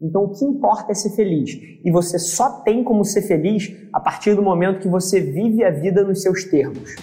Então o que importa é ser feliz. E você só tem como ser feliz a partir do momento que você vive a vida nos seus termos.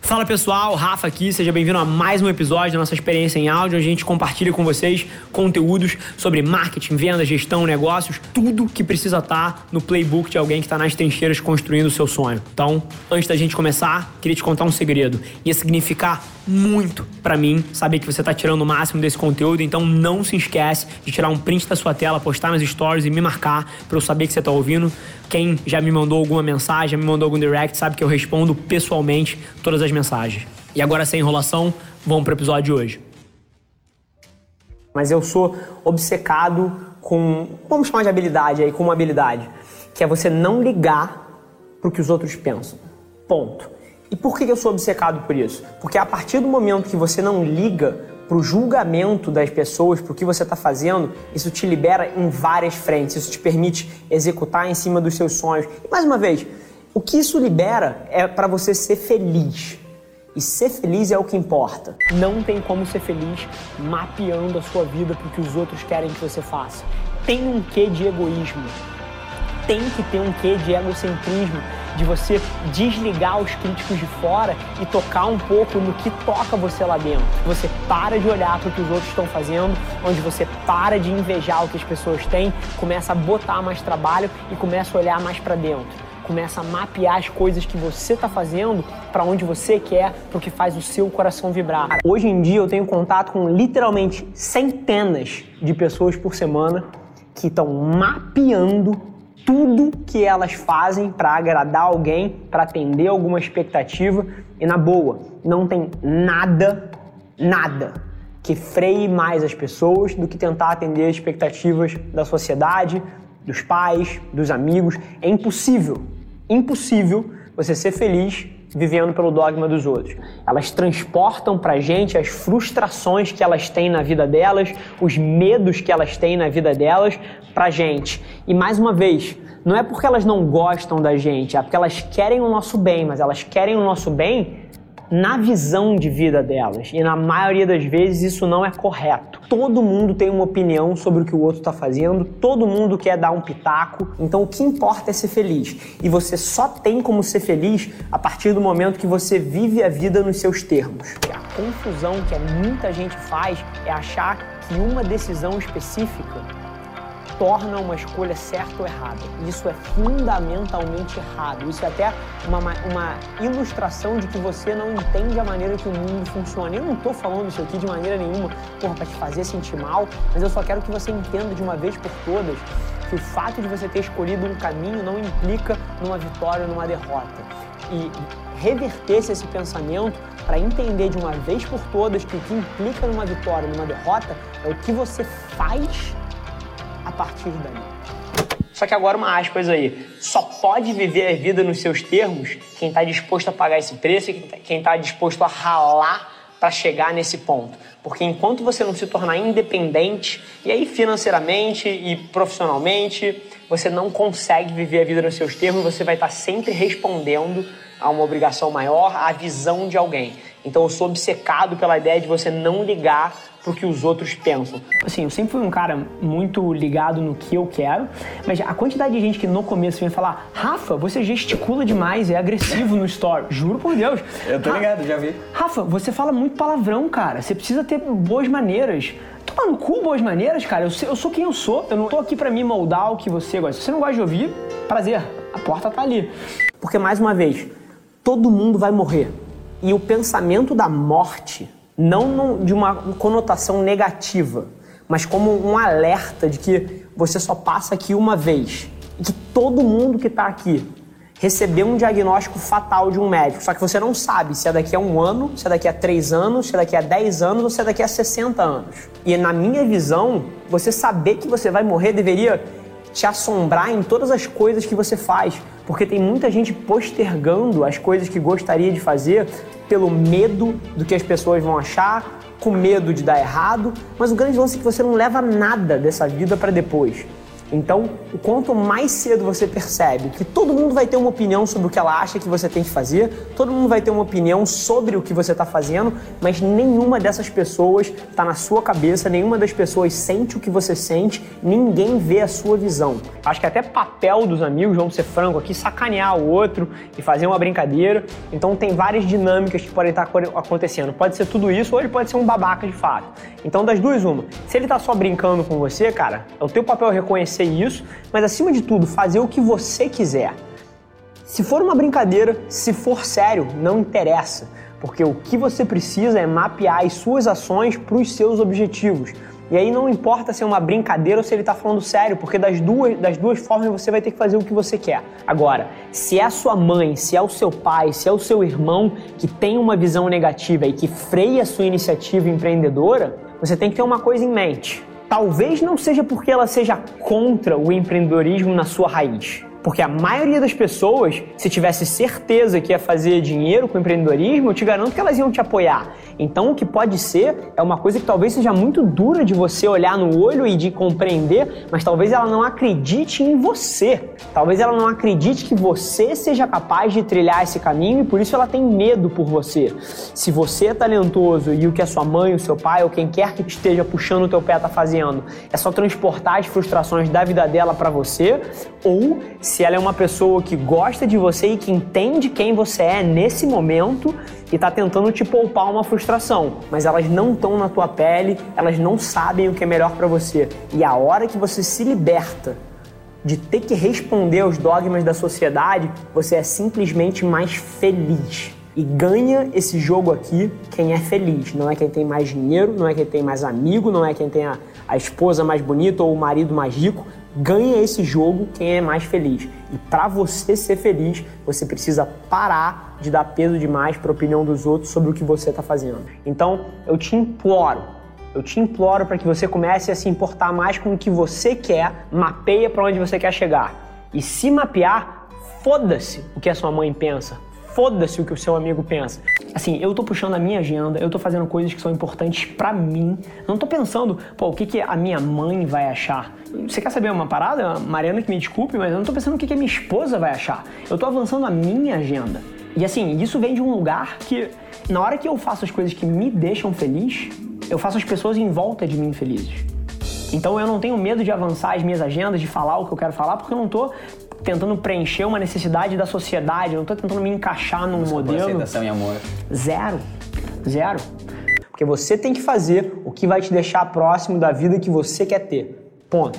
Fala pessoal, Rafa aqui, seja bem-vindo a mais um episódio da nossa experiência em áudio. A gente compartilha com vocês conteúdos sobre marketing, venda, gestão, negócios, tudo que precisa estar no playbook de alguém que está nas trincheiras construindo o seu sonho. Então, antes da gente começar, queria te contar um segredo. Ia significar muito para mim saber que você está tirando o máximo desse conteúdo, então não se esquece de tirar um print da sua tela, postar nas stories e me marcar para eu saber que você está ouvindo. Quem já me mandou alguma mensagem, já me mandou algum direct, sabe que eu respondo pessoalmente todas as mensagens. E agora, sem enrolação, vamos para o episódio de hoje. Mas eu sou obcecado com, vamos chamar de habilidade aí, com uma habilidade, que é você não ligar para o que os outros pensam. Ponto. E por que eu sou obcecado por isso? Porque a partir do momento que você não liga para o julgamento das pessoas, para o que você está fazendo, isso te libera em várias frentes, isso te permite executar em cima dos seus sonhos. E mais uma vez, o que isso libera é para você ser feliz. E ser feliz é o que importa. Não tem como ser feliz mapeando a sua vida para o que os outros querem que você faça. Tem um quê de egoísmo. Tem que ter um quê de egocentrismo de você desligar os críticos de fora e tocar um pouco no que toca você lá dentro. Você para de olhar para o que os outros estão fazendo, onde você para de invejar o que as pessoas têm, começa a botar mais trabalho e começa a olhar mais para dentro. Começa a mapear as coisas que você está fazendo para onde você quer, para o que faz o seu coração vibrar. Hoje em dia eu tenho contato com literalmente centenas de pessoas por semana que estão mapeando tudo que elas fazem para agradar alguém, para atender alguma expectativa e na boa, não tem nada, nada que freie mais as pessoas do que tentar atender as expectativas da sociedade, dos pais, dos amigos. É impossível, impossível você ser feliz vivendo pelo dogma dos outros. Elas transportam pra gente as frustrações que elas têm na vida delas, os medos que elas têm na vida delas pra gente. E mais uma vez, não é porque elas não gostam da gente, é porque elas querem o nosso bem, mas elas querem o nosso bem na visão de vida delas. E na maioria das vezes isso não é correto. Todo mundo tem uma opinião sobre o que o outro está fazendo, todo mundo quer dar um pitaco. Então o que importa é ser feliz. E você só tem como ser feliz a partir do momento que você vive a vida nos seus termos. A confusão que muita gente faz é achar que uma decisão específica torna uma escolha certa ou errada. Isso é fundamentalmente errado. Isso é até uma, uma ilustração de que você não entende a maneira que o mundo funciona. Eu não estou falando isso aqui de maneira nenhuma para te fazer sentir mal, mas eu só quero que você entenda de uma vez por todas que o fato de você ter escolhido um caminho não implica numa vitória ou numa derrota. E reverter esse pensamento para entender de uma vez por todas que o que implica numa vitória numa derrota é o que você faz a partir daí. Só que agora uma aspas aí, só pode viver a vida nos seus termos quem está disposto a pagar esse preço e quem está tá disposto a ralar para chegar nesse ponto. Porque enquanto você não se tornar independente, e aí financeiramente e profissionalmente, você não consegue viver a vida nos seus termos, você vai estar tá sempre respondendo a uma obrigação maior, à visão de alguém. Então eu sou obcecado pela ideia de você não ligar pro que os outros pensam. Assim, eu sempre fui um cara muito ligado no que eu quero, mas a quantidade de gente que no começo vem falar, Rafa, você gesticula demais, é agressivo no story. Juro por Deus. Eu tô ligado, já vi. Rafa, você fala muito palavrão, cara. Você precisa ter boas maneiras. Toma no cu boas maneiras, cara. Eu, eu sou quem eu sou. Eu não tô aqui para me moldar o que você gosta. Se você não gosta de ouvir, prazer. A porta tá ali. Porque, mais uma vez, todo mundo vai morrer. E o pensamento da morte não de uma conotação negativa, mas como um alerta de que você só passa aqui uma vez e que todo mundo que está aqui recebeu um diagnóstico fatal de um médico, só que você não sabe se é daqui a um ano, se é daqui a três anos, se é daqui a dez anos ou se é daqui a 60 anos. E na minha visão, você saber que você vai morrer deveria te assombrar em todas as coisas que você faz, porque tem muita gente postergando as coisas que gostaria de fazer pelo medo do que as pessoas vão achar, com medo de dar errado, mas o grande lance é que você não leva nada dessa vida para depois. Então, quanto mais cedo você percebe que todo mundo vai ter uma opinião sobre o que ela acha que você tem que fazer, todo mundo vai ter uma opinião sobre o que você está fazendo, mas nenhuma dessas pessoas está na sua cabeça, nenhuma das pessoas sente o que você sente, ninguém vê a sua visão. Acho que até papel dos amigos, vamos ser franco aqui, sacanear o outro e fazer uma brincadeira. Então, tem várias dinâmicas que podem estar acontecendo. Pode ser tudo isso ou ele pode ser um babaca de fato. Então, das duas, uma. Se ele está só brincando com você, cara, é o teu papel reconhecer isso, mas acima de tudo, fazer o que você quiser. Se for uma brincadeira, se for sério, não interessa, porque o que você precisa é mapear as suas ações para os seus objetivos. E aí não importa se é uma brincadeira ou se ele está falando sério, porque das duas, das duas formas você vai ter que fazer o que você quer. Agora, se é a sua mãe, se é o seu pai, se é o seu irmão que tem uma visão negativa e que freia a sua iniciativa empreendedora, você tem que ter uma coisa em mente. Talvez não seja porque ela seja contra o empreendedorismo na sua raiz. Porque a maioria das pessoas, se tivesse certeza que ia fazer dinheiro com empreendedorismo, eu te garanto que elas iam te apoiar. Então, o que pode ser é uma coisa que talvez seja muito dura de você olhar no olho e de compreender, mas talvez ela não acredite em você. Talvez ela não acredite que você seja capaz de trilhar esse caminho e por isso ela tem medo por você. Se você é talentoso e o que a sua mãe, o seu pai ou quem quer que esteja puxando o teu pé está fazendo é só transportar as frustrações da vida dela para você, ou se ela é uma pessoa que gosta de você e que entende quem você é nesse momento e está tentando te poupar uma frustração, mas elas não estão na tua pele, elas não sabem o que é melhor para você. E a hora que você se liberta de ter que responder aos dogmas da sociedade, você é simplesmente mais feliz. E ganha esse jogo aqui quem é feliz. Não é quem tem mais dinheiro, não é quem tem mais amigo, não é quem tem a, a esposa mais bonita ou o marido mais rico. Ganha esse jogo quem é mais feliz. E para você ser feliz, você precisa parar de dar peso demais para a opinião dos outros sobre o que você está fazendo. Então, eu te imploro, eu te imploro para que você comece a se importar mais com o que você quer, mapeia para onde você quer chegar. E se mapear, foda-se o que a sua mãe pensa, foda-se o que o seu amigo pensa. Assim, eu tô puxando a minha agenda, eu tô fazendo coisas que são importantes para mim. Não tô pensando, pô, o que, que a minha mãe vai achar. Você quer saber uma parada? Mariana que me desculpe, mas eu não tô pensando o que, que a minha esposa vai achar. Eu tô avançando a minha agenda. E assim, isso vem de um lugar que, na hora que eu faço as coisas que me deixam feliz, eu faço as pessoas em volta de mim felizes. Então eu não tenho medo de avançar as minhas agendas, de falar o que eu quero falar, porque eu não tô tentando preencher uma necessidade da sociedade, eu não estou tentando me encaixar num Desculpa, modelo. aceitação e amor. Zero. Zero. Porque você tem que fazer o que vai te deixar próximo da vida que você quer ter. Ponto.